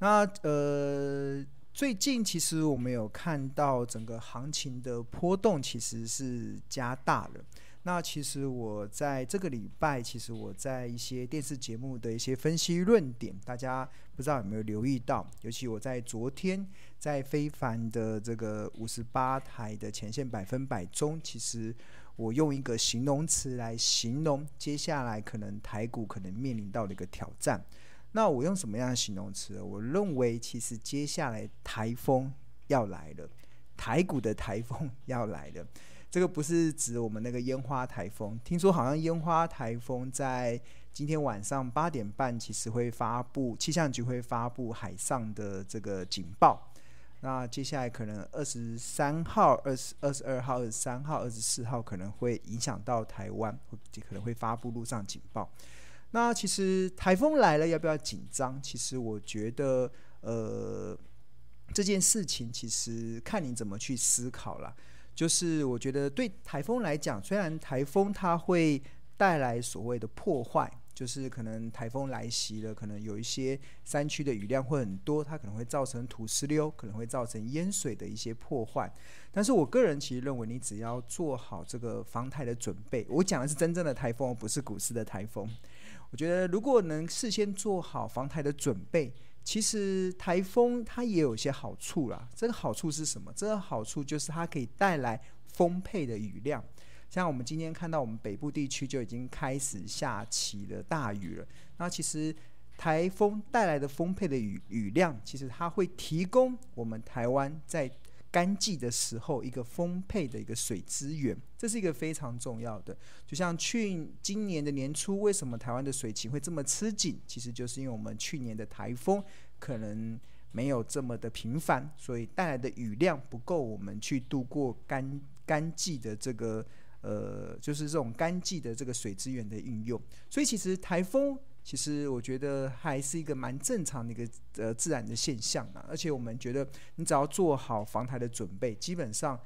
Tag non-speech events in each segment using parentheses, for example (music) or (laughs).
那呃，最近其实我们有看到整个行情的波动其实是加大了。那其实我在这个礼拜，其实我在一些电视节目的一些分析论点，大家不知道有没有留意到？尤其我在昨天在非凡的这个五十八台的前线百分百中，其实我用一个形容词来形容接下来可能台股可能面临到的一个挑战。那我用什么样的形容词？我认为其实接下来台风要来了，台股的台风要来了。这个不是指我们那个烟花台风，听说好像烟花台风在今天晚上八点半，其实会发布，气象局会发布海上的这个警报。那接下来可能二十三号、二十二十二号、二十三号、二十四号可能会影响到台湾，可能会发布陆上警报。那其实台风来了，要不要紧张？其实我觉得，呃，这件事情其实看你怎么去思考了。就是我觉得对台风来讲，虽然台风它会带来所谓的破坏，就是可能台风来袭了，可能有一些山区的雨量会很多，它可能会造成土石流，可能会造成淹水的一些破坏。但是我个人其实认为，你只要做好这个防台的准备，我讲的是真正的台风，不是股市的台风。我觉得如果能事先做好防台的准备。其实台风它也有一些好处啦，这个好处是什么？这个好处就是它可以带来丰沛的雨量。像我们今天看到，我们北部地区就已经开始下起了大雨了。那其实台风带来的丰沛的雨雨量，其实它会提供我们台湾在干季的时候一个丰沛的一个水资源，这是一个非常重要的。就像去今年的年初，为什么台湾的水情会这么吃紧？其实就是因为我们去年的台风可能没有这么的频繁，所以带来的雨量不够我们去度过干干季的这个呃，就是这种干季的这个水资源的运用。所以其实台风。其实我觉得还是一个蛮正常的一个呃自然的现象啊，而且我们觉得你只要做好防台的准备，基本上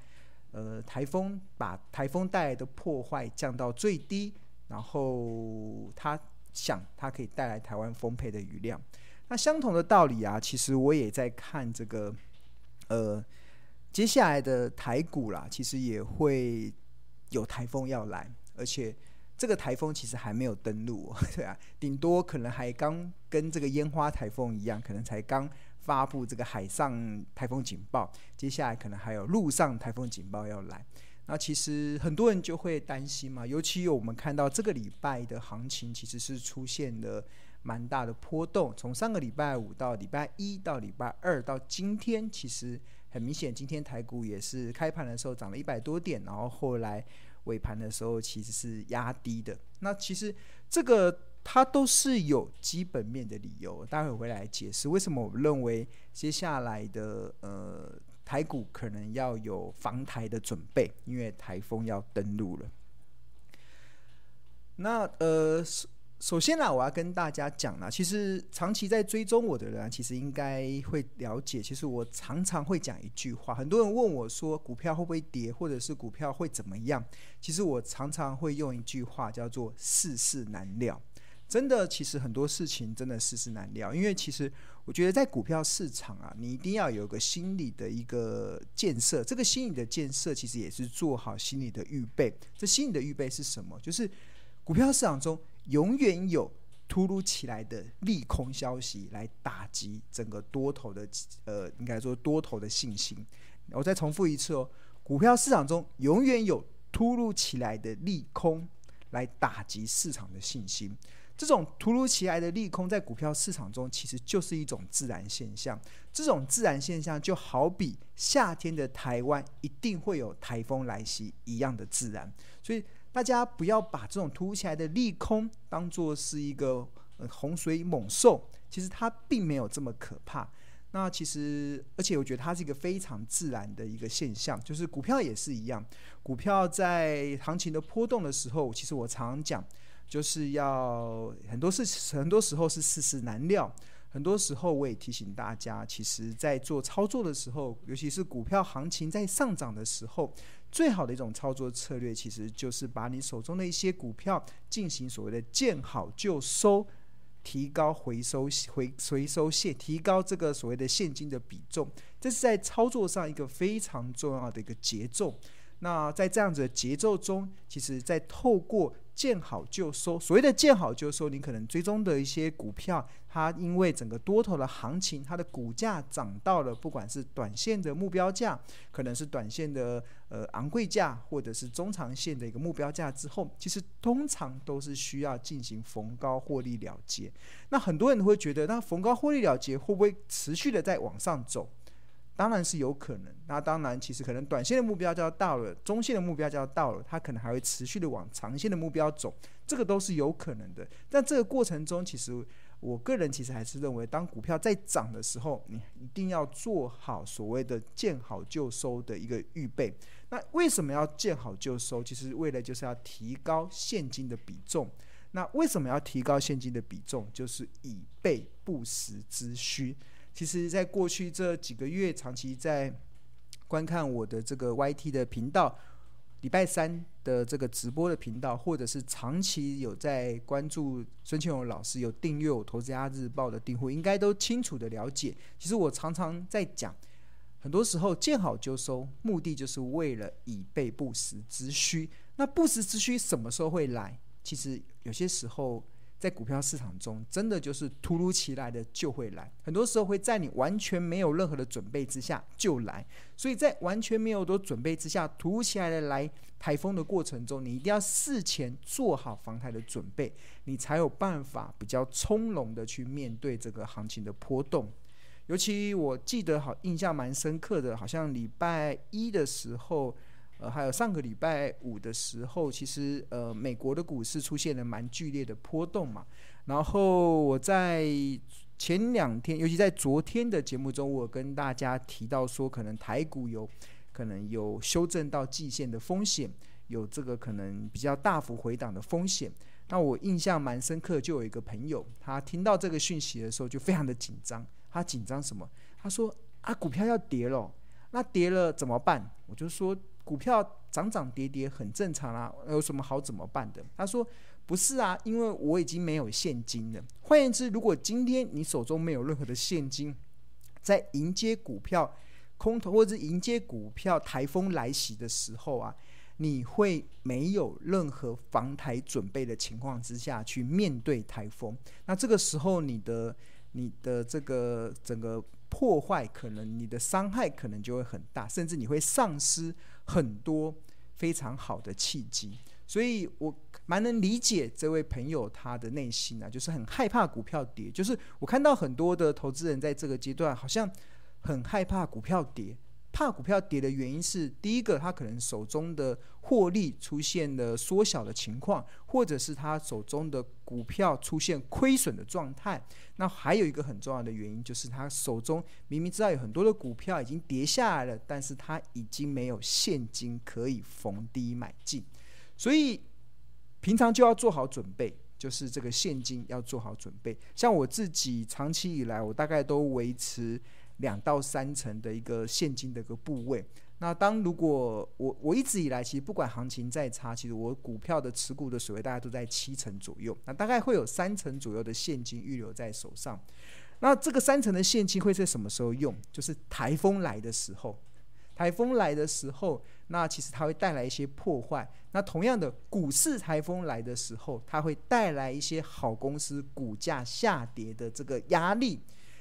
呃台风把台风带来的破坏降到最低，然后它想它可以带来台湾丰沛的雨量。那相同的道理啊，其实我也在看这个呃接下来的台股啦，其实也会有台风要来，而且。这个台风其实还没有登陆，(laughs) 对啊，顶多可能还刚跟这个烟花台风一样，可能才刚发布这个海上台风警报，接下来可能还有陆上台风警报要来。那其实很多人就会担心嘛，尤其我们看到这个礼拜的行情其实是出现了蛮大的波动，从上个礼拜五到礼拜一到礼拜二到今天，其实很明显，今天台股也是开盘的时候涨了一百多点，然后后来。尾盘的时候其实是压低的，那其实这个它都是有基本面的理由，待会回来解释为什么我认为接下来的呃台股可能要有防台的准备，因为台风要登陆了。那呃。首先呢，我要跟大家讲啦，其实长期在追踪我的人，其实应该会了解。其实我常常会讲一句话，很多人问我说，股票会不会跌，或者是股票会怎么样？其实我常常会用一句话，叫做“世事难料”。真的，其实很多事情真的世事难料，因为其实我觉得在股票市场啊，你一定要有个心理的一个建设。这个心理的建设，其实也是做好心理的预备。这心理的预备是什么？就是股票市场中。永远有突如其来的利空消息来打击整个多头的呃，应该说多头的信心。我再重复一次哦，股票市场中永远有突如其来的利空来打击市场的信心。这种突如其来的利空在股票市场中其实就是一种自然现象。这种自然现象就好比夏天的台湾一定会有台风来袭一样的自然。所以。大家不要把这种突如其来的利空当作是一个洪水猛兽，其实它并没有这么可怕。那其实，而且我觉得它是一个非常自然的一个现象，就是股票也是一样。股票在行情的波动的时候，其实我常讲，就是要很多事，很多时候是世事难料。很多时候我也提醒大家，其实在做操作的时候，尤其是股票行情在上涨的时候。最好的一种操作策略，其实就是把你手中的一些股票进行所谓的见好就收，提高回收回回收现提高这个所谓的现金的比重，这是在操作上一个非常重要的一个节奏。那在这样子的节奏中，其实，在透过见好就收，所谓的见好就收，你可能追踪的一些股票，它因为整个多头的行情，它的股价涨到了，不管是短线的目标价，可能是短线的呃昂贵价，或者是中长线的一个目标价之后，其实通常都是需要进行逢高获利了结。那很多人会觉得，那逢高获利了结会不会持续的在往上走？当然是有可能，那当然，其实可能短线的目标就要到了，中线的目标就要到了，它可能还会持续的往长线的目标走，这个都是有可能的。但这个过程中，其实我个人其实还是认为，当股票在涨的时候，你一定要做好所谓的见好就收的一个预备。那为什么要见好就收？其实为了就是要提高现金的比重。那为什么要提高现金的比重？就是以备不时之需。其实，在过去这几个月，长期在观看我的这个 YT 的频道，礼拜三的这个直播的频道，或者是长期有在关注孙庆荣老师，有订阅我《投资家日报》的订户，应该都清楚的了解。其实我常常在讲，很多时候见好就收，目的就是为了以备不时之需。那不时之需什么时候会来？其实有些时候。在股票市场中，真的就是突如其来的就会来，很多时候会在你完全没有任何的准备之下就来。所以在完全没有多准备之下，突如其来的来台风的过程中，你一定要事前做好防台的准备，你才有办法比较从容的去面对这个行情的波动。尤其我记得好印象蛮深刻的，好像礼拜一的时候。呃，还有上个礼拜五的时候，其实呃，美国的股市出现了蛮剧烈的波动嘛。然后我在前两天，尤其在昨天的节目中，我跟大家提到说，可能台股有可能有修正到季线的风险，有这个可能比较大幅回档的风险。那我印象蛮深刻，就有一个朋友，他听到这个讯息的时候就非常的紧张。他紧张什么？他说啊，股票要跌了，那跌了怎么办？我就说。股票涨涨跌跌很正常啊，有什么好怎么办的？他说不是啊，因为我已经没有现金了。换言之，如果今天你手中没有任何的现金，在迎接股票空头或者迎接股票台风来袭的时候啊，你会没有任何防台准备的情况之下去面对台风。那这个时候，你的你的这个整个破坏可能，你的伤害可能就会很大，甚至你会丧失。很多非常好的契机，所以我蛮能理解这位朋友他的内心啊，就是很害怕股票跌。就是我看到很多的投资人在这个阶段好像很害怕股票跌。怕股票跌的原因是，第一个，他可能手中的获利出现了缩小的情况，或者是他手中的股票出现亏损的状态。那还有一个很重要的原因，就是他手中明明知道有很多的股票已经跌下来了，但是他已经没有现金可以逢低买进，所以平常就要做好准备，就是这个现金要做好准备。像我自己长期以来，我大概都维持。两到三成的一个现金的一个部位。那当如果我我一直以来其实不管行情再差，其实我股票的持股的水位大概都在七成左右。那大概会有三成左右的现金预留在手上。那这个三成的现金会在什么时候用？就是台风来的时候。台风来的时候，那其实它会带来一些破坏。那同样的，股市台风来的时候，它会带来一些好公司股价下跌的这个压力。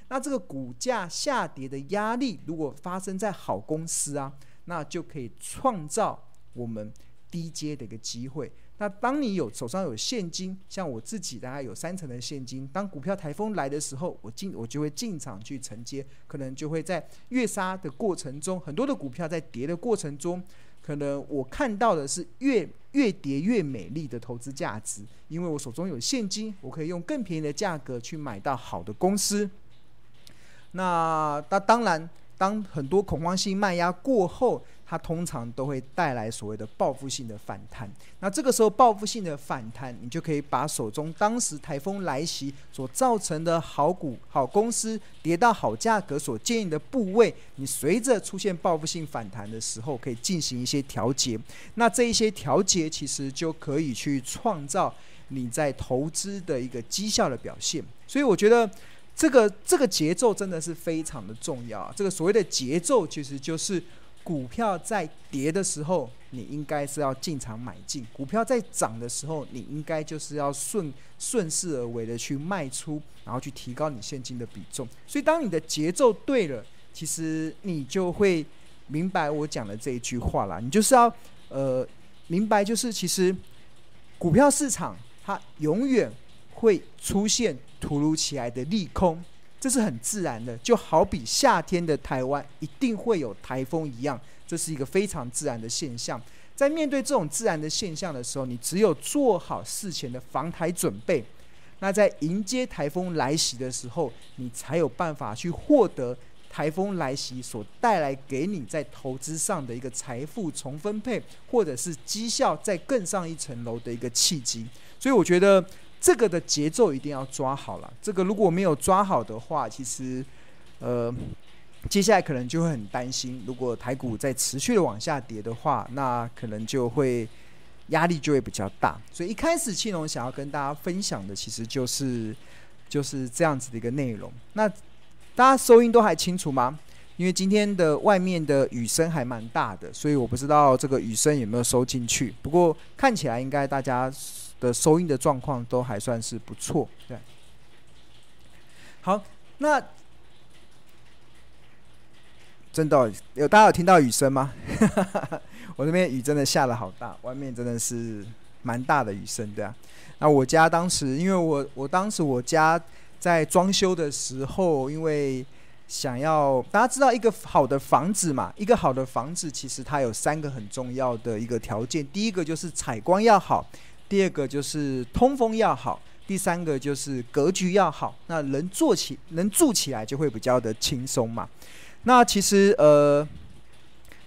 那这个股价下跌的压力，如果发生在好公司啊，那就可以创造我们低阶的一个机会。那当你有手上有现金，像我自己大概有三成的现金，当股票台风来的时候，我进我就会进场去承接，可能就会在越杀的过程中，很多的股票在跌的过程中，可能我看到的是越越跌越美丽的投资价值，因为我手中有现金，我可以用更便宜的价格去买到好的公司。那那当然，当很多恐慌性卖压过后，它通常都会带来所谓的报复性的反弹。那这个时候报复性的反弹，你就可以把手中当时台风来袭所造成的好股、好公司跌到好价格所建议的部位，你随着出现报复性反弹的时候，可以进行一些调节。那这一些调节其实就可以去创造。你在投资的一个绩效的表现。所以我觉得这个这个节奏真的是非常的重要啊。这个所谓的节奏，其实就是股票在跌的时候，你应该是要进场买进；股票在涨的时候，你应该就是要顺顺势而为的去卖出，然后去提高你现金的比重。所以，当你的节奏对了，其实你就会明白我讲的这一句话啦。你就是要呃明白，就是其实股票市场它永远会出现突如其来的利空，这是很自然的，就好比夏天的台湾一定会有台风一样。这是一个非常自然的现象，在面对这种自然的现象的时候，你只有做好事前的防台准备，那在迎接台风来袭的时候，你才有办法去获得台风来袭所带来给你在投资上的一个财富重分配，或者是绩效再更上一层楼的一个契机。所以我觉得这个的节奏一定要抓好了。这个如果没有抓好的话，其实，呃。接下来可能就会很担心，如果台股在持续的往下跌的话，那可能就会压力就会比较大。所以一开始庆龙想要跟大家分享的，其实就是就是这样子的一个内容。那大家收音都还清楚吗？因为今天的外面的雨声还蛮大的，所以我不知道这个雨声有没有收进去。不过看起来应该大家的收音的状况都还算是不错。对，好，那。真的有大家有听到雨声吗？(laughs) 我这边雨真的下得好大，外面真的是蛮大的雨声，对啊。那我家当时，因为我我当时我家在装修的时候，因为想要大家知道一个好的房子嘛，一个好的房子其实它有三个很重要的一个条件，第一个就是采光要好，第二个就是通风要好，第三个就是格局要好。那人坐起能住起来就会比较的轻松嘛。那其实呃，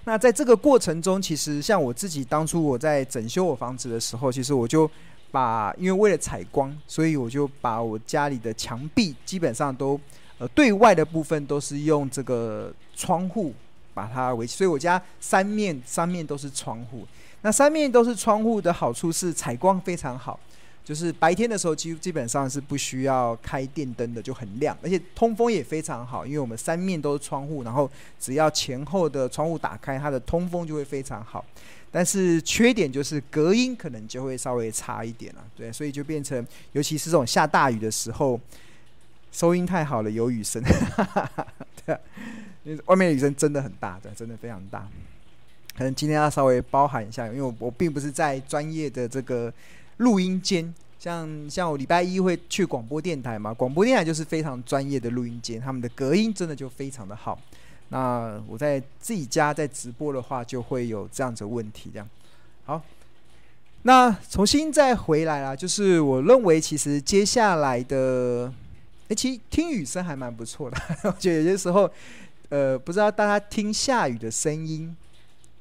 那在这个过程中，其实像我自己当初我在整修我房子的时候，其实我就把因为为了采光，所以我就把我家里的墙壁基本上都呃对外的部分都是用这个窗户把它围起，所以我家三面三面都是窗户。那三面都是窗户的好处是采光非常好。就是白天的时候，基基本上是不需要开电灯的，就很亮，而且通风也非常好，因为我们三面都是窗户，然后只要前后的窗户打开，它的通风就会非常好。但是缺点就是隔音可能就会稍微差一点了，对，所以就变成，尤其是这种下大雨的时候，收音太好了，有雨声，(laughs) 对，因为外面雨声真的很大，对，真的非常大。可能今天要稍微包涵一下，因为我我并不是在专业的这个。录音间，像像我礼拜一会去广播电台嘛，广播电台就是非常专业的录音间，他们的隔音真的就非常的好。那我在自己家在直播的话，就会有这样子问题。这样，好，那重新再回来啦，就是我认为其实接下来的，诶，其实听雨声还蛮不错的。(laughs) 我觉得有些时候，呃，不知道大家听下雨的声音。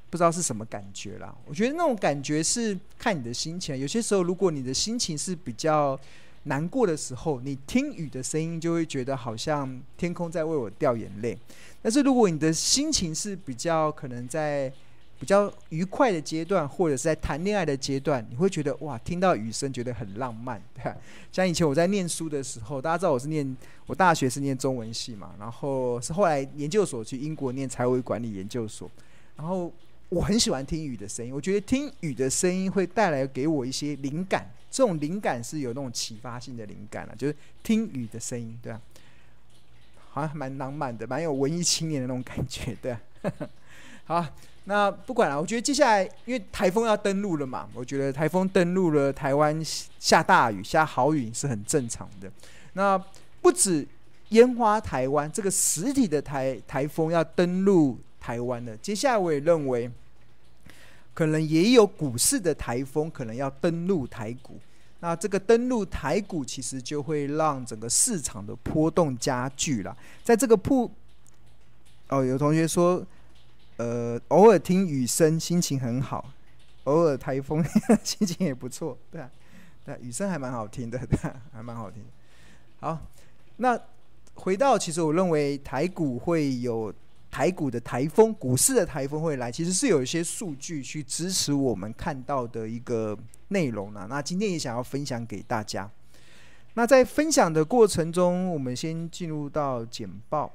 不知道是什么感觉啦。我觉得那种感觉是看你的心情。有些时候，如果你的心情是比较难过的时候，你听雨的声音就会觉得好像天空在为我掉眼泪。但是如果你的心情是比较可能在比较愉快的阶段，或者是在谈恋爱的阶段，你会觉得哇，听到雨声觉得很浪漫。对？(laughs) 像以前我在念书的时候，大家知道我是念我大学是念中文系嘛，然后是后来研究所去英国念财务管理研究所，然后。我很喜欢听雨的声音，我觉得听雨的声音会带来给我一些灵感，这种灵感是有那种启发性的灵感啊，就是听雨的声音，对啊，好像蛮浪漫的，蛮有文艺青年的那种感觉，对啊。(laughs) 好，那不管了，我觉得接下来因为台风要登陆了嘛，我觉得台风登陆了，台湾下大雨、下好雨是很正常的。那不止烟花台湾这个实体的台台风要登陆。台湾的，接下来我也认为，可能也有股市的台风可能要登陆台股。那这个登陆台股，其实就会让整个市场的波动加剧了。在这个铺，哦，有同学说，呃，偶尔听雨声心情很好，偶尔台风 (laughs) 心情也不错，对啊，对，雨声还蛮好听的，对，还蛮好听。好，那回到其实我认为台股会有。台股的台风、股市的台风会来，其实是有一些数据去支持我们看到的一个内容呢。那今天也想要分享给大家。那在分享的过程中，我们先进入到简报。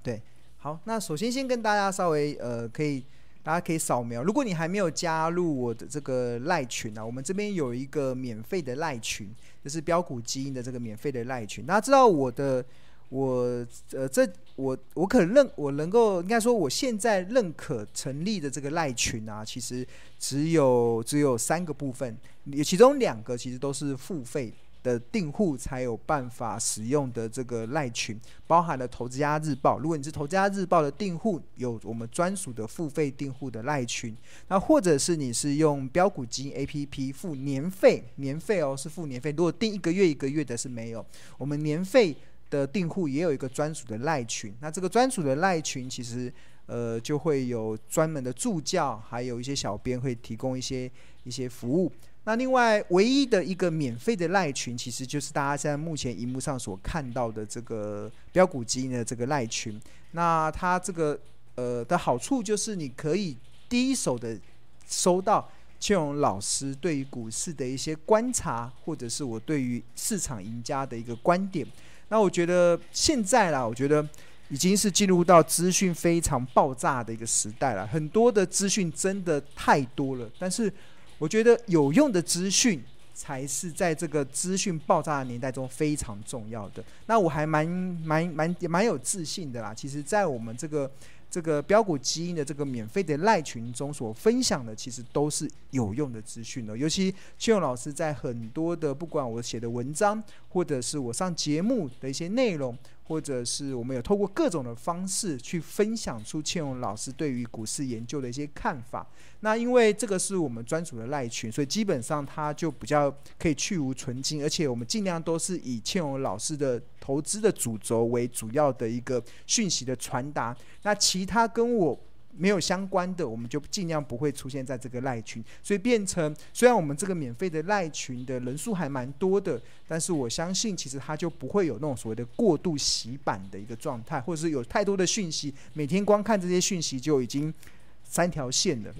对，好，那首先先跟大家稍微呃，可以大家可以扫描。如果你还没有加入我的这个赖群啊，我们这边有一个免费的赖群，就是标股基因的这个免费的赖群。大家知道我的。我呃，这我我可认我能够应该说，我现在认可成立的这个赖群啊，其实只有只有三个部分，其中两个其实都是付费的订户才有办法使用的这个赖群，包含了《投资家日报》。如果你是《投资家日报》的订户，有我们专属的付费订户的赖群，那或者是你是用标股基 APP 付年费，年费哦是付年费，如果订一个月一个月的是没有，我们年费。的订户也有一个专属的赖群，那这个专属的赖群其实呃就会有专门的助教，还有一些小编会提供一些一些服务。那另外唯一的一个免费的赖群，其实就是大家现在目前荧幕上所看到的这个标股基因的这个赖群。那它这个呃的好处就是你可以第一手的收到千荣老师对于股市的一些观察，或者是我对于市场赢家的一个观点。那我觉得现在啦，我觉得已经是进入到资讯非常爆炸的一个时代了。很多的资讯真的太多了，但是我觉得有用的资讯才是在这个资讯爆炸的年代中非常重要的。那我还蛮蛮蛮蛮有自信的啦。其实，在我们这个。这个标股基因的这个免费的赖群中所分享的，其实都是有用的资讯的。尤其千勇老师在很多的，不管我写的文章，或者是我上节目的一些内容。或者是我们有透过各种的方式去分享出倩荣老师对于股市研究的一些看法。那因为这个是我们专属的赖群，所以基本上它就比较可以去无存菁，而且我们尽量都是以倩荣老师的投资的主轴为主要的一个讯息的传达。那其他跟我。没有相关的，我们就尽量不会出现在这个赖群，所以变成虽然我们这个免费的赖群的人数还蛮多的，但是我相信其实它就不会有那种所谓的过度洗版的一个状态，或者是有太多的讯息，每天光看这些讯息就已经三条线了。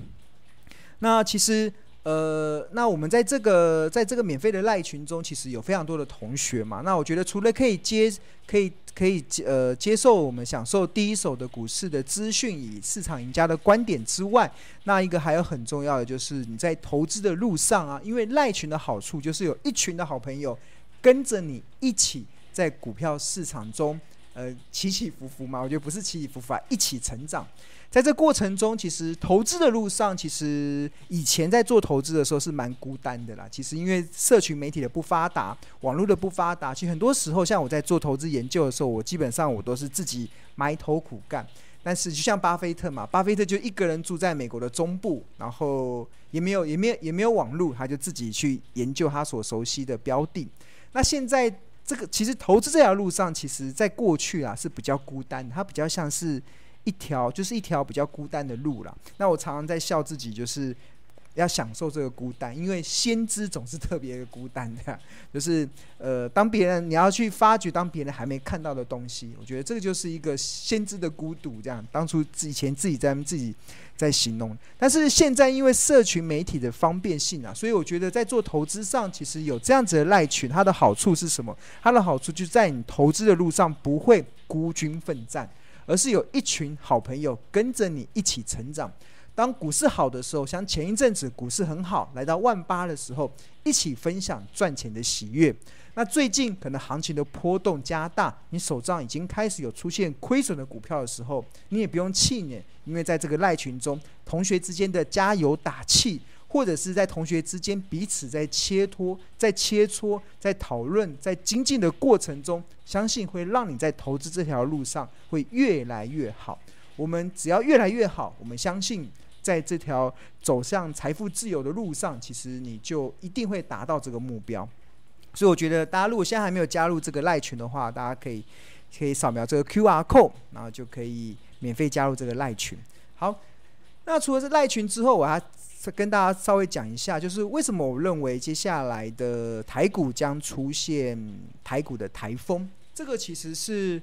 那其实。呃，那我们在这个在这个免费的赖群中，其实有非常多的同学嘛。那我觉得除了可以接，可以可以呃接受我们享受第一手的股市的资讯，以市场赢家的观点之外，那一个还有很重要的就是你在投资的路上啊，因为赖群的好处就是有一群的好朋友跟着你一起在股票市场中呃起起伏伏嘛。我觉得不是起起伏伏啊，一起成长。在这过程中，其实投资的路上，其实以前在做投资的时候是蛮孤单的啦。其实因为社群媒体的不发达，网络的不发达，其实很多时候像我在做投资研究的时候，我基本上我都是自己埋头苦干。但是就像巴菲特嘛，巴菲特就一个人住在美国的中部，然后也没有也没有也没有网络，他就自己去研究他所熟悉的标的。那现在这个其实投资这条路上，其实在过去啊是比较孤单，它比较像是。一条就是一条比较孤单的路了。那我常常在笑自己，就是要享受这个孤单，因为先知总是特别的孤单的。就是呃，当别人你要去发掘，当别人还没看到的东西，我觉得这个就是一个先知的孤独。这样，当初以前自己在自己在形容，但是现在因为社群媒体的方便性啊，所以我觉得在做投资上，其实有这样子的赖群，它的好处是什么？它的好处就在你投资的路上不会孤军奋战。而是有一群好朋友跟着你一起成长。当股市好的时候，像前一阵子股市很好，来到万八的时候，一起分享赚钱的喜悦。那最近可能行情的波动加大，你手上已经开始有出现亏损的股票的时候，你也不用气馁，因为在这个赖群中，同学之间的加油打气。或者是在同学之间彼此在切磋、在切磋、在讨论、在精进的过程中，相信会让你在投资这条路上会越来越好。我们只要越来越好，我们相信在这条走向财富自由的路上，其实你就一定会达到这个目标。所以我觉得，大家如果现在还没有加入这个赖群的话，大家可以可以扫描这个 QR code，然后就可以免费加入这个赖群。好，那除了这赖群之后，我还。跟大家稍微讲一下，就是为什么我认为接下来的台股将出现台股的台风。这个其实是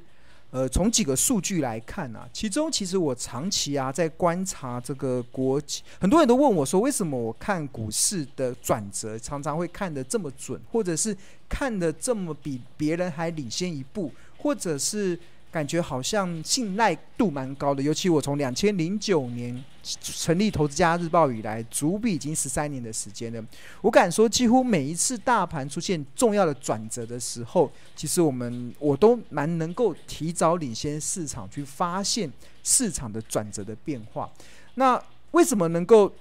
呃，从几个数据来看啊，其中其实我长期啊在观察这个国际，很多人都问我说，为什么我看股市的转折常常会看得这么准，或者是看得这么比别人还领先一步，或者是。感觉好像信赖度蛮高的，尤其我从两千零九年成立《投资家日报》以来，足笔已经十三年的时间了。我敢说，几乎每一次大盘出现重要的转折的时候，其实我们我都蛮能够提早领先市场去发现市场的转折的变化。那为什么能够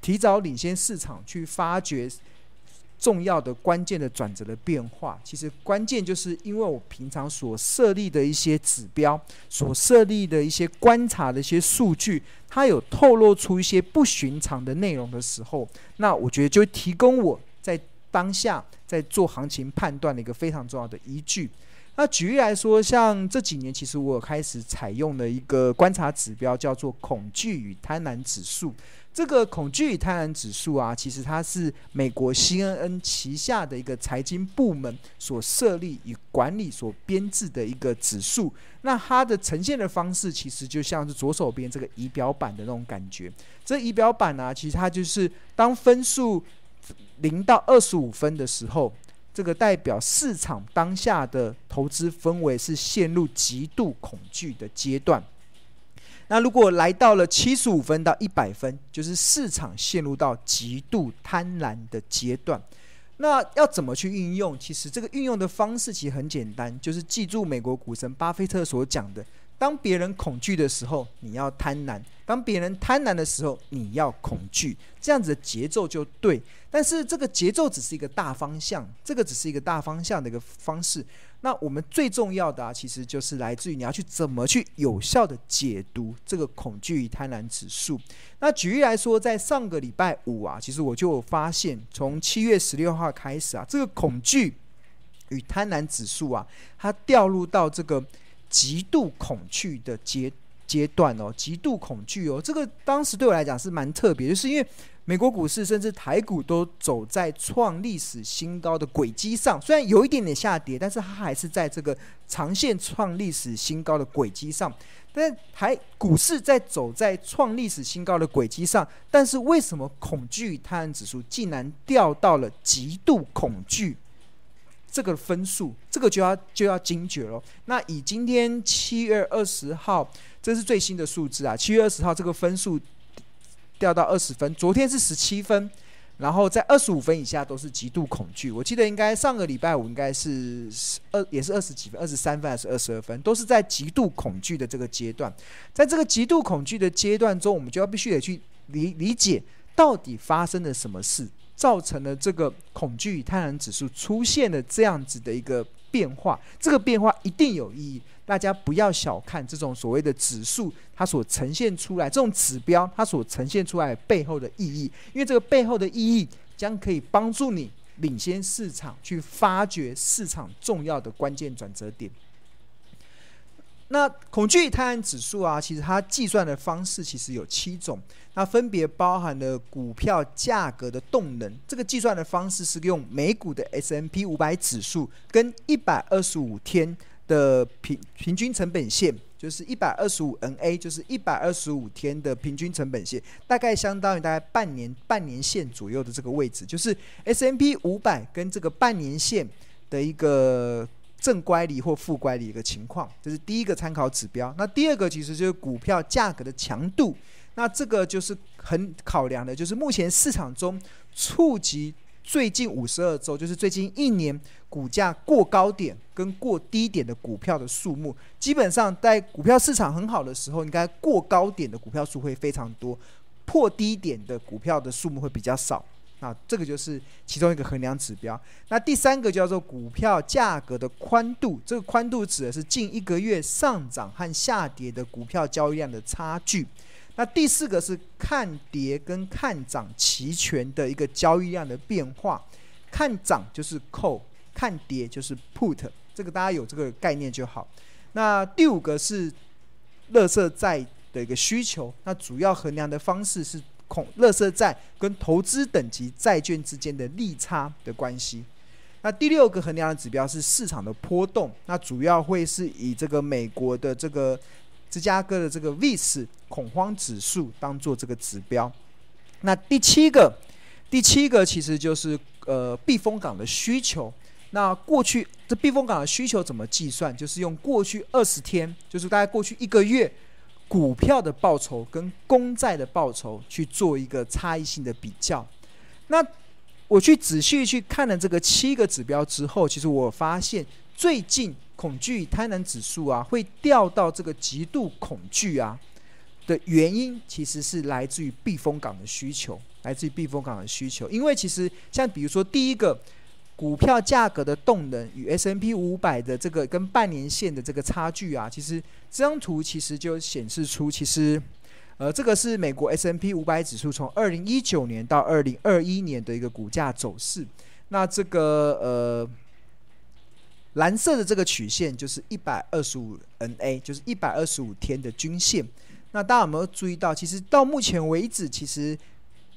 提早领先市场去发掘？重要的关键的转折的变化，其实关键就是因为我平常所设立的一些指标，所设立的一些观察的一些数据，它有透露出一些不寻常的内容的时候，那我觉得就提供我在当下在做行情判断的一个非常重要的依据。那举例来说，像这几年，其实我开始采用的一个观察指标，叫做恐惧与贪婪指数。这个恐惧与贪婪指数啊，其实它是美国 CNN 旗下的一个财经部门所设立与管理所编制的一个指数。那它的呈现的方式，其实就像是左手边这个仪表板的那种感觉。这仪表板呢、其实它就是当分数零到二十五分的时候，这个代表市场当下的投资氛围是陷入极度恐惧的阶段。那如果来到了七十五分到一百分，就是市场陷入到极度贪婪的阶段。那要怎么去运用？其实这个运用的方式其实很简单，就是记住美国股神巴菲特所讲的。当别人恐惧的时候，你要贪婪；当别人贪婪的时候，你要恐惧。这样子的节奏就对。但是这个节奏只是一个大方向，这个只是一个大方向的一个方式。那我们最重要的啊，其实就是来自于你要去怎么去有效的解读这个恐惧与贪婪指数。那举例来说，在上个礼拜五啊，其实我就发现，从七月十六号开始啊，这个恐惧与贪婪指数啊，它掉入到这个。极度恐惧的阶阶段哦，极度恐惧哦，这个当时对我来讲是蛮特别，就是因为美国股市甚至台股都走在创历史新高的轨迹上，虽然有一点点下跌，但是它还是在这个长线创历史新高的轨迹上。但台股市在走在创历史新高的轨迹上，但是为什么恐惧贪婪指数竟然掉到了极度恐惧？这个分数，这个就要就要惊觉了。那以今天七月二十号，这是最新的数字啊。七月二十号这个分数掉到二十分，昨天是十七分，然后在二十五分以下都是极度恐惧。我记得应该上个礼拜五应该是二也是二十几分，二十三分还是二十二分，都是在极度恐惧的这个阶段。在这个极度恐惧的阶段中，我们就要必须得去理理解到底发生了什么事。造成了这个恐惧与贪婪指数出现了这样子的一个变化，这个变化一定有意义。大家不要小看这种所谓的指数，它所呈现出来这种指标，它所呈现出来背后的意义，因为这个背后的意义将可以帮助你领先市场，去发掘市场重要的关键转折点。那恐惧与贪婪指数啊，其实它计算的方式其实有七种，那分别包含了股票价格的动能。这个计算的方式是用美股的 S M P 五百指数跟一百二十五天的平平均成本线，就是一百二十五 NA，就是一百二十五天的平均成本线，大概相当于大概半年半年线左右的这个位置，就是 S M P 五百跟这个半年线的一个。正乖离或负乖离一个情况，这是第一个参考指标。那第二个其实就是股票价格的强度，那这个就是很考量的，就是目前市场中触及最近五十二周，就是最近一年股价过高点跟过低点的股票的数目，基本上在股票市场很好的时候，应该过高点的股票数会非常多，破低点的股票的数目会比较少。那这个就是其中一个衡量指标。那第三个叫做股票价格的宽度，这个宽度指的是近一个月上涨和下跌的股票交易量的差距。那第四个是看跌跟看涨期权的一个交易量的变化。看涨就是 call，看跌就是 put，这个大家有这个概念就好。那第五个是乐色债的一个需求，那主要衡量的方式是。恐垃圾债跟投资等级债券之间的利差的关系。那第六个衡量的指标是市场的波动，那主要会是以这个美国的这个芝加哥的这个 VIX 恐慌指数当做这个指标。那第七个，第七个其实就是呃避风港的需求。那过去这避风港的需求怎么计算？就是用过去二十天，就是大概过去一个月股票的报酬跟公债的报酬去做一个差异性的比较。那我去仔细去看了这个七个指标之后，其实我发现最近恐惧与贪婪指数啊会掉到这个极度恐惧啊的原因，其实是来自于避风港的需求，来自于避风港的需求。因为其实像比如说第一个。股票价格的动能与 S&P 五百的这个跟半年线的这个差距啊，其实这张图其实就显示出，其实，呃，这个是美国 S&P 五百指数从二零一九年到二零二一年的一个股价走势。那这个呃，蓝色的这个曲线就是一百二十五 NA，就是一百二十五天的均线。那大家有没有注意到，其实到目前为止，其实。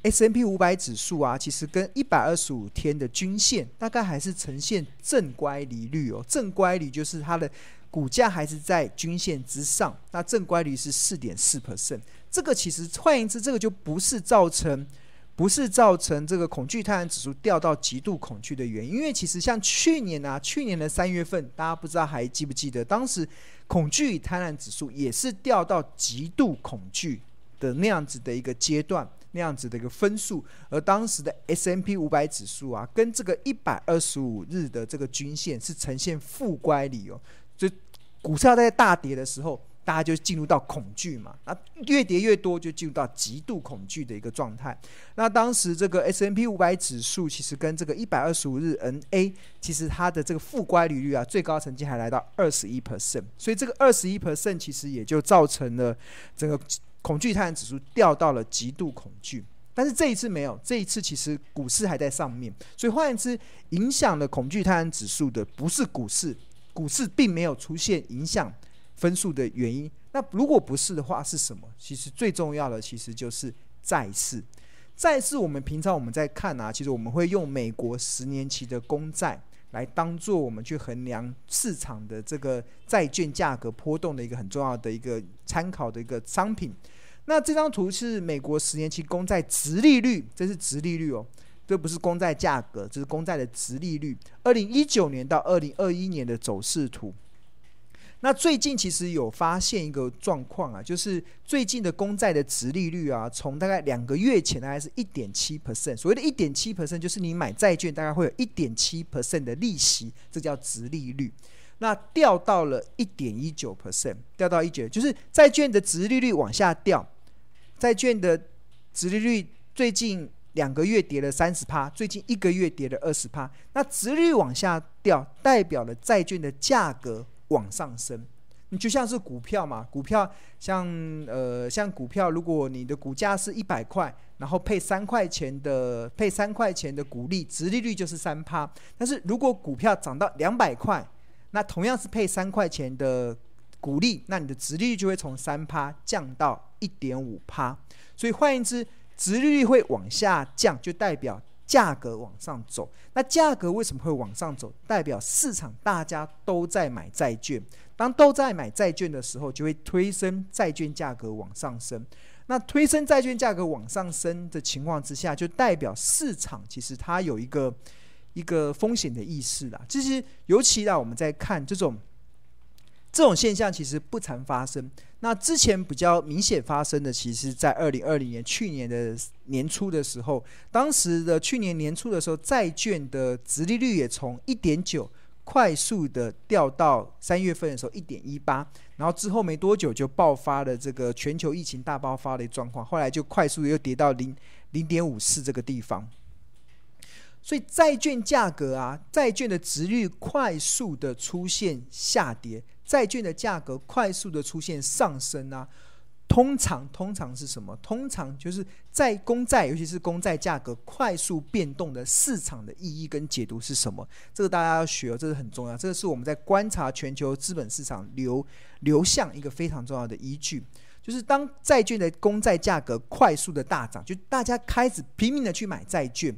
S&P 五百指数啊，其实跟一百二十五天的均线大概还是呈现正乖离率哦。正乖离就是它的股价还是在均线之上，那正乖离是四点四 percent。这个其实换言之，这个就不是造成不是造成这个恐惧贪婪指数掉到极度恐惧的原因。因为其实像去年啊，去年的三月份，大家不知道还记不记得，当时恐惧与贪婪指数也是掉到极度恐惧的那样子的一个阶段。那样子的一个分数，而当时的 S M P 五百指数啊，跟这个一百二十五日的这个均线是呈现负乖离哦，就股票在大跌的时候，大家就进入到恐惧嘛，那越跌越多就进入到极度恐惧的一个状态。那当时这个 S M P 五百指数其实跟这个一百二十五日 NA，其实它的这个负乖离率啊，最高曾经还来到二十一 percent，所以这个二十一 percent 其实也就造成了整个。恐惧贪婪指数掉到了极度恐惧，但是这一次没有，这一次其实股市还在上面，所以换言之，影响了恐惧贪婪指数的不是股市，股市并没有出现影响分数的原因。那如果不是的话，是什么？其实最重要的其实就是债市。债市我们平常我们在看啊，其实我们会用美国十年期的公债。来当做我们去衡量市场的这个债券价格波动的一个很重要的一个参考的一个商品。那这张图是美国十年期公债直利率，这是直利率哦，这不是公债价格，这是公债的直利率。二零一九年到二零二一年的走势图。那最近其实有发现一个状况啊，就是最近的公债的殖利率啊，从大概两个月前大概是一点七 percent，所谓的一点七 percent 就是你买债券大概会有一点七 percent 的利息，这叫殖利率。那掉到了一点一九 percent，掉到一九，就是债券的殖利率往下掉，债券的殖利率最近两个月跌了三十趴，最近一个月跌了二十趴，那殖率往下掉，代表了债券的价格。往上升，你就像是股票嘛，股票像呃像股票，如果你的股价是一百块，然后配三块钱的配三块钱的股利，殖利率就是三趴。但是如果股票涨到两百块，那同样是配三块钱的股利，那你的殖利率就会从三趴降到一点五趴。所以换言之，殖利率会往下降，就代表。价格往上走，那价格为什么会往上走？代表市场大家都在买债券，当都在买债券的时候，就会推升债券价格往上升。那推升债券价格往上升的情况之下，就代表市场其实它有一个一个风险的意识啦。其实尤其啊，我们在看这种。这种现象其实不常发生。那之前比较明显发生的，其实在二零二零年去年的年初的时候，当时的去年年初的时候，债券的殖利率也从一点九快速的掉到三月份的时候一点一八，然后之后没多久就爆发了这个全球疫情大爆发的状况，后来就快速又跌到零零点五四这个地方。所以债券价格啊，债券的殖利率快速的出现下跌。债券的价格快速的出现上升啊，通常通常是什么？通常就是在公债，尤其是公债价格快速变动的市场的意义跟解读是什么？这个大家要学，这是很重要。这个是我们在观察全球资本市场流流向一个非常重要的依据，就是当债券的公债价格快速的大涨，就大家开始拼命的去买债券。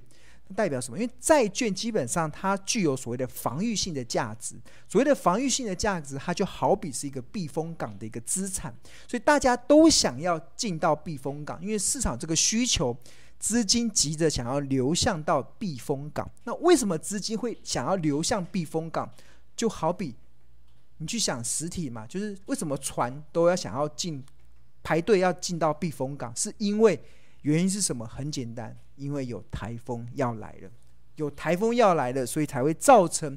代表什么？因为债券基本上它具有所谓的防御性的价值。所谓的防御性的价值，它就好比是一个避风港的一个资产，所以大家都想要进到避风港，因为市场这个需求，资金急着想要流向到避风港。那为什么资金会想要流向避风港？就好比你去想实体嘛，就是为什么船都要想要进排队要进到避风港，是因为。原因是什么？很简单，因为有台风要来了，有台风要来了，所以才会造成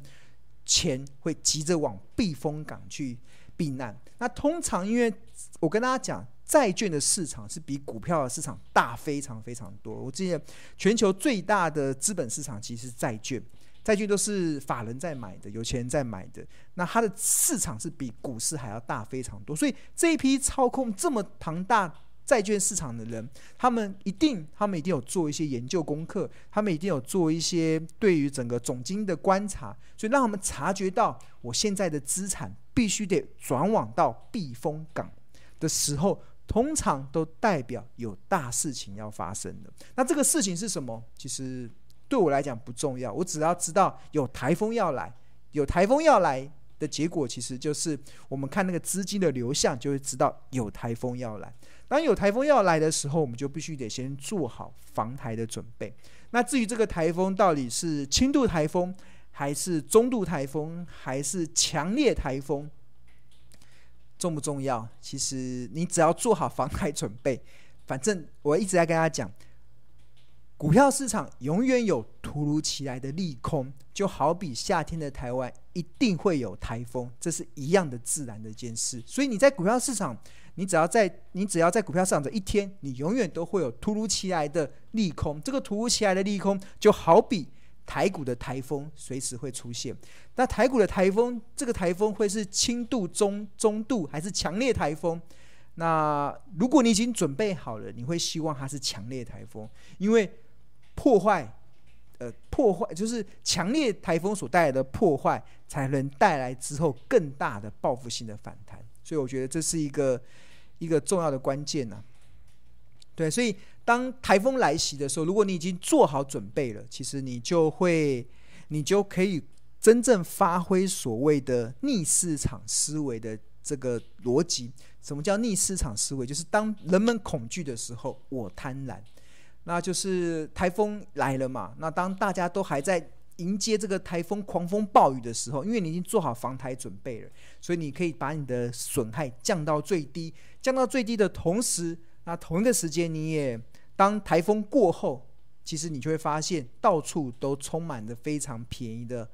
钱会急着往避风港去避难。那通常，因为我跟大家讲，债券的市场是比股票的市场大非常非常多。我记得全球最大的资本市场其实是债券，债券都是法人在买的，有钱人在买的。那它的市场是比股市还要大非常多，所以这一批操控这么庞大。债券市场的人，他们一定，他们一定有做一些研究功课，他们一定有做一些对于整个总经的观察，所以让他们察觉到，我现在的资产必须得转往到避风港的时候，通常都代表有大事情要发生的。那这个事情是什么？其实对我来讲不重要，我只要知道有台风要来，有台风要来的结果，其实就是我们看那个资金的流向，就会知道有台风要来。当有台风要来的时候，我们就必须得先做好防台的准备。那至于这个台风到底是轻度台风，还是中度台风，还是强烈台风，重不重要？其实你只要做好防台准备。反正我一直在跟大家讲，股票市场永远有突如其来的利空，就好比夏天的台湾一定会有台风，这是一样的自然的一件事。所以你在股票市场。你只要在你只要在股票市场的一天，你永远都会有突如其来的利空。这个突如其来的利空，就好比台股的台风随时会出现。那台股的台风，这个台风会是轻度、中中度还是强烈台风？那如果你已经准备好了，你会希望它是强烈台风，因为破坏，呃，破坏就是强烈台风所带来的破坏，才能带来之后更大的报复性的反弹。所以我觉得这是一个。一个重要的关键呢、啊，对，所以当台风来袭的时候，如果你已经做好准备了，其实你就会，你就可以真正发挥所谓的逆市场思维的这个逻辑。什么叫逆市场思维？就是当人们恐惧的时候，我贪婪，那就是台风来了嘛。那当大家都还在。迎接这个台风狂风暴雨的时候，因为你已经做好防台准备了，所以你可以把你的损害降到最低。降到最低的同时，那同一个时间，你也当台风过后，其实你就会发现到处都充满着非常便宜的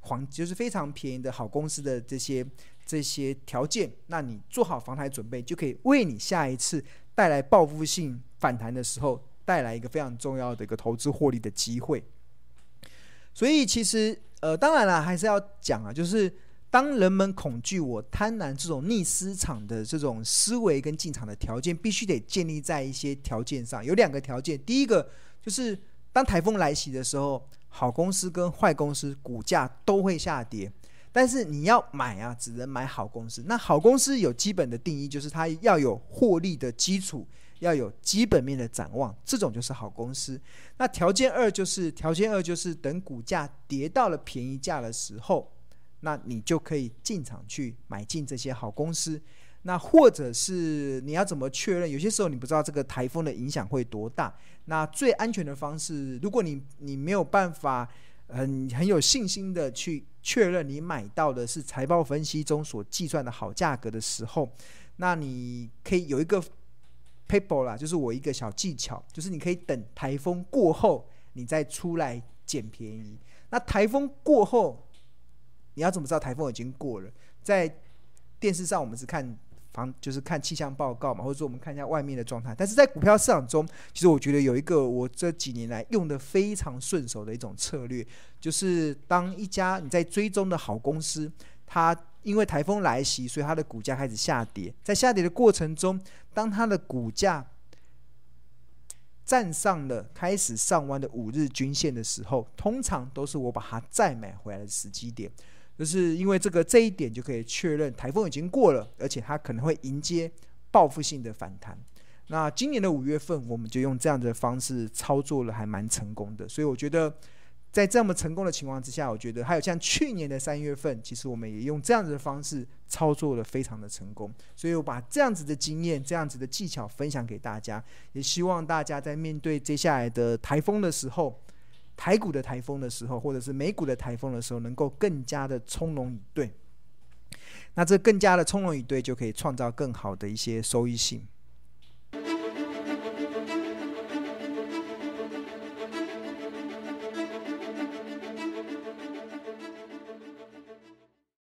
黄，就是非常便宜的好公司的这些这些条件。那你做好防台准备，就可以为你下一次带来报复性反弹的时候，带来一个非常重要的一个投资获利的机会。所以其实，呃，当然了，还是要讲啊，就是当人们恐惧、我贪婪这种逆市场的这种思维跟进场的条件，必须得建立在一些条件上。有两个条件，第一个就是当台风来袭的时候，好公司跟坏公司股价都会下跌，但是你要买啊，只能买好公司。那好公司有基本的定义，就是它要有获利的基础。要有基本面的展望，这种就是好公司。那条件二就是，条件二就是等股价跌到了便宜价的时候，那你就可以进场去买进这些好公司。那或者是你要怎么确认？有些时候你不知道这个台风的影响会多大。那最安全的方式，如果你你没有办法很很有信心的去确认你买到的是财报分析中所计算的好价格的时候，那你可以有一个。Paper 啦，就是我一个小技巧，就是你可以等台风过后，你再出来捡便宜。那台风过后，你要怎么知道台风已经过了？在电视上我们是看房，就是看气象报告嘛，或者说我们看一下外面的状态。但是在股票市场中，其实我觉得有一个我这几年来用的非常顺手的一种策略，就是当一家你在追踪的好公司，它因为台风来袭，所以它的股价开始下跌。在下跌的过程中，当它的股价站上了开始上弯的五日均线的时候，通常都是我把它再买回来的时机点。就是因为这个这一点就可以确认台风已经过了，而且它可能会迎接报复性的反弹。那今年的五月份，我们就用这样的方式操作了，还蛮成功的。所以我觉得，在这么成功的情况之下，我觉得还有像去年的三月份，其实我们也用这样子的方式操作了，非常的成功。所以我把这样子的经验、这样子的技巧分享给大家，也希望大家在面对接下来的台风的时候，台股的台风的时候，或者是美股的台风的时候，能够更加的从容以对。那这更加的从容以对，就可以创造更好的一些收益性。